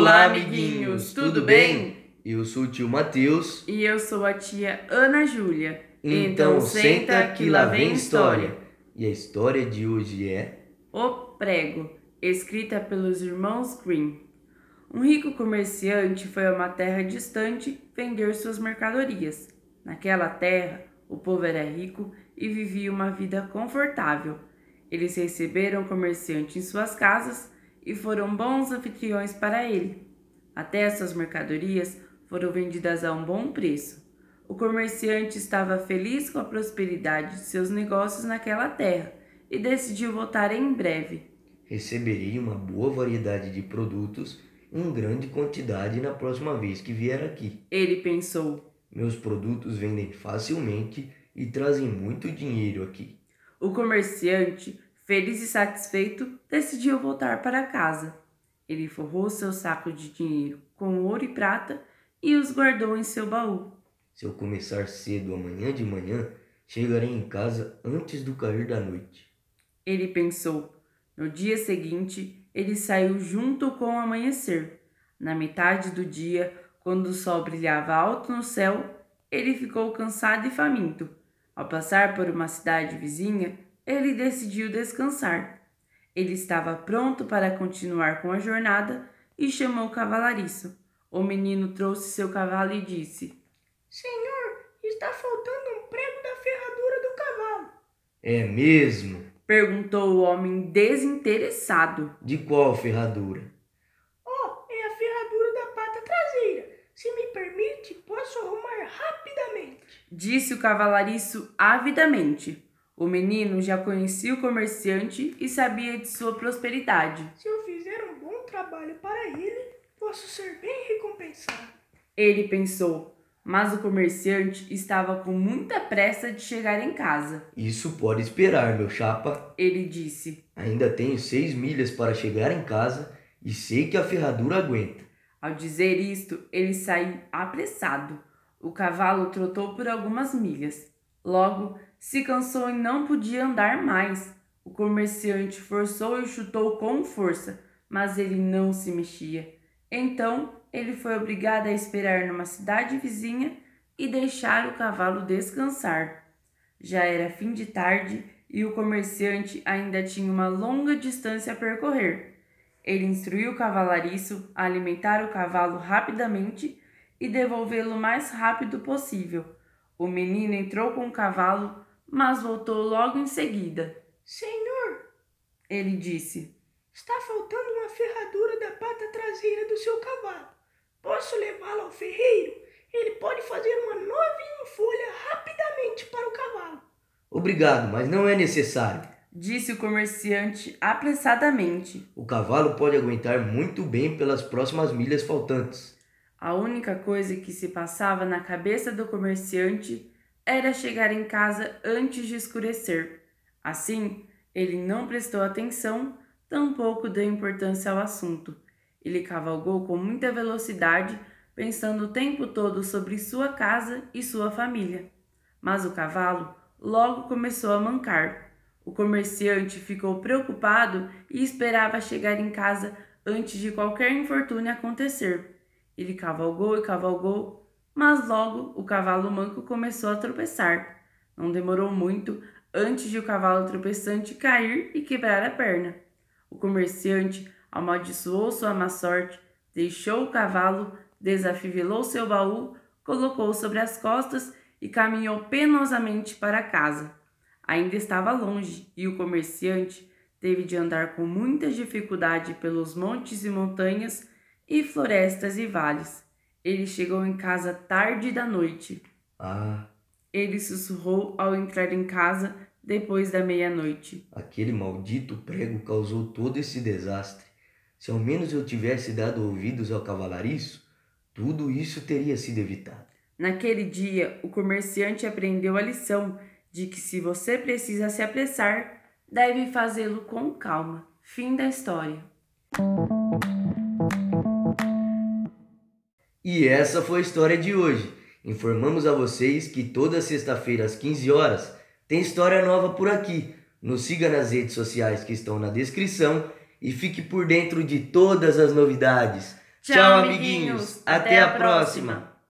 Olá, amiguinhos, tudo bem? Eu sou o tio Matheus. E eu sou a tia Ana Júlia. Então, senta que lá vem história. E a história de hoje é O Prego, escrita pelos irmãos Green. Um rico comerciante foi a uma terra distante vender suas mercadorias. Naquela terra, o povo era rico e vivia uma vida confortável. Eles receberam o comerciante em suas casas e foram bons anfitriões para ele. Até suas mercadorias foram vendidas a um bom preço. O comerciante estava feliz com a prosperidade de seus negócios naquela terra e decidiu voltar em breve. Receberei uma boa variedade de produtos em grande quantidade na próxima vez que vier aqui. Ele pensou. Meus produtos vendem facilmente e trazem muito dinheiro aqui. O comerciante, feliz e satisfeito, decidiu voltar para casa. Ele forrou seu saco de dinheiro com ouro e prata e os guardou em seu baú. Se eu começar cedo amanhã de manhã, chegarei em casa antes do cair da noite. Ele pensou. No dia seguinte, ele saiu junto com o amanhecer. Na metade do dia, quando o sol brilhava alto no céu, ele ficou cansado e faminto. Ao passar por uma cidade vizinha, ele decidiu descansar. Ele estava pronto para continuar com a jornada e chamou o cavalariço. O menino trouxe seu cavalo e disse: Senhor, está faltando um prego da ferradura do cavalo. É mesmo? perguntou o homem desinteressado. De qual ferradura? Oh, é a ferradura da pata traseira. Se me permite, posso arrumar rapidamente. Disse o cavalariço avidamente. O menino já conhecia o comerciante e sabia de sua prosperidade. Se eu fizer um bom trabalho para ele, posso ser bem recompensado. Ele pensou, mas o comerciante estava com muita pressa de chegar em casa. Isso pode esperar, meu chapa. Ele disse. Ainda tenho seis milhas para chegar em casa e sei que a ferradura aguenta. Ao dizer isto, ele saiu apressado. O cavalo trotou por algumas milhas. Logo, se cansou e não podia andar mais. O comerciante forçou e chutou com força, mas ele não se mexia. Então, ele foi obrigado a esperar numa cidade vizinha e deixar o cavalo descansar. Já era fim de tarde e o comerciante ainda tinha uma longa distância a percorrer. Ele instruiu o cavalariço a alimentar o cavalo rapidamente e devolvê-lo o mais rápido possível. O menino entrou com o cavalo, mas voltou logo em seguida. Senhor, ele disse, está faltando uma ferradura da pata traseira do seu cavalo. Posso levá-lo ao ferreiro? Ele pode fazer uma novinha folha rapidamente para o cavalo. Obrigado, mas não é necessário. Disse o comerciante apressadamente. O cavalo pode aguentar muito bem pelas próximas milhas faltantes. A única coisa que se passava na cabeça do comerciante era chegar em casa antes de escurecer. Assim, ele não prestou atenção, tampouco deu importância ao assunto. Ele cavalgou com muita velocidade, pensando o tempo todo sobre sua casa e sua família. Mas o cavalo logo começou a mancar. O comerciante ficou preocupado e esperava chegar em casa antes de qualquer infortúnio acontecer. Ele cavalgou e cavalgou, mas logo o cavalo manco começou a tropeçar. Não demorou muito antes de o cavalo tropeçante cair e quebrar a perna. O comerciante amaldiçoou sua má sorte, deixou o cavalo, desafivelou seu baú, colocou sobre as costas e caminhou penosamente para casa. Ainda estava longe e o comerciante teve de andar com muita dificuldade pelos montes e montanhas e florestas e vales. Ele chegou em casa tarde da noite. Ah, Ele sussurrou ao entrar em casa depois da meia-noite. aquele maldito prego causou todo esse desastre. Se ao menos eu tivesse dado ouvidos ao cavalariço, tudo isso teria sido evitado. Naquele dia, o comerciante aprendeu a lição de que se você precisa se apressar, deve fazê-lo com calma. Fim da história. E essa foi a história de hoje. Informamos a vocês que toda sexta-feira às 15 horas tem história nova por aqui. Nos siga nas redes sociais que estão na descrição e fique por dentro de todas as novidades. Tchau, amiguinhos. Até a próxima.